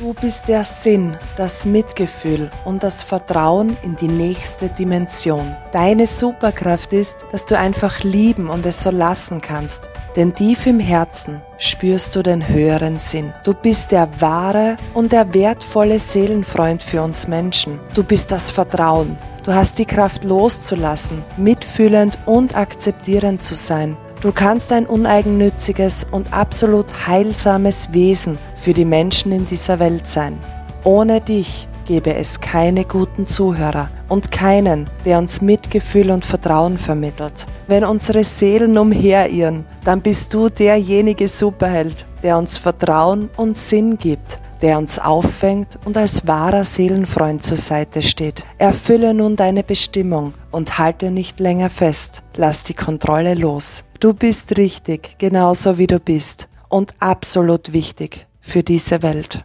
Du bist der Sinn, das Mitgefühl und das Vertrauen in die nächste Dimension. Deine Superkraft ist, dass du einfach lieben und es so lassen kannst. Denn tief im Herzen spürst du den höheren Sinn. Du bist der wahre und der wertvolle Seelenfreund für uns Menschen. Du bist das Vertrauen. Du hast die Kraft loszulassen, mitfühlend und akzeptierend zu sein. Du kannst ein uneigennütziges und absolut heilsames Wesen für die Menschen in dieser Welt sein. Ohne dich gäbe es keine guten Zuhörer und keinen, der uns Mitgefühl und Vertrauen vermittelt. Wenn unsere Seelen umherirren, dann bist du derjenige Superheld, der uns Vertrauen und Sinn gibt, der uns auffängt und als wahrer Seelenfreund zur Seite steht. Erfülle nun deine Bestimmung und halte nicht länger fest. Lass die Kontrolle los. Du bist richtig, genauso wie du bist und absolut wichtig für diese Welt.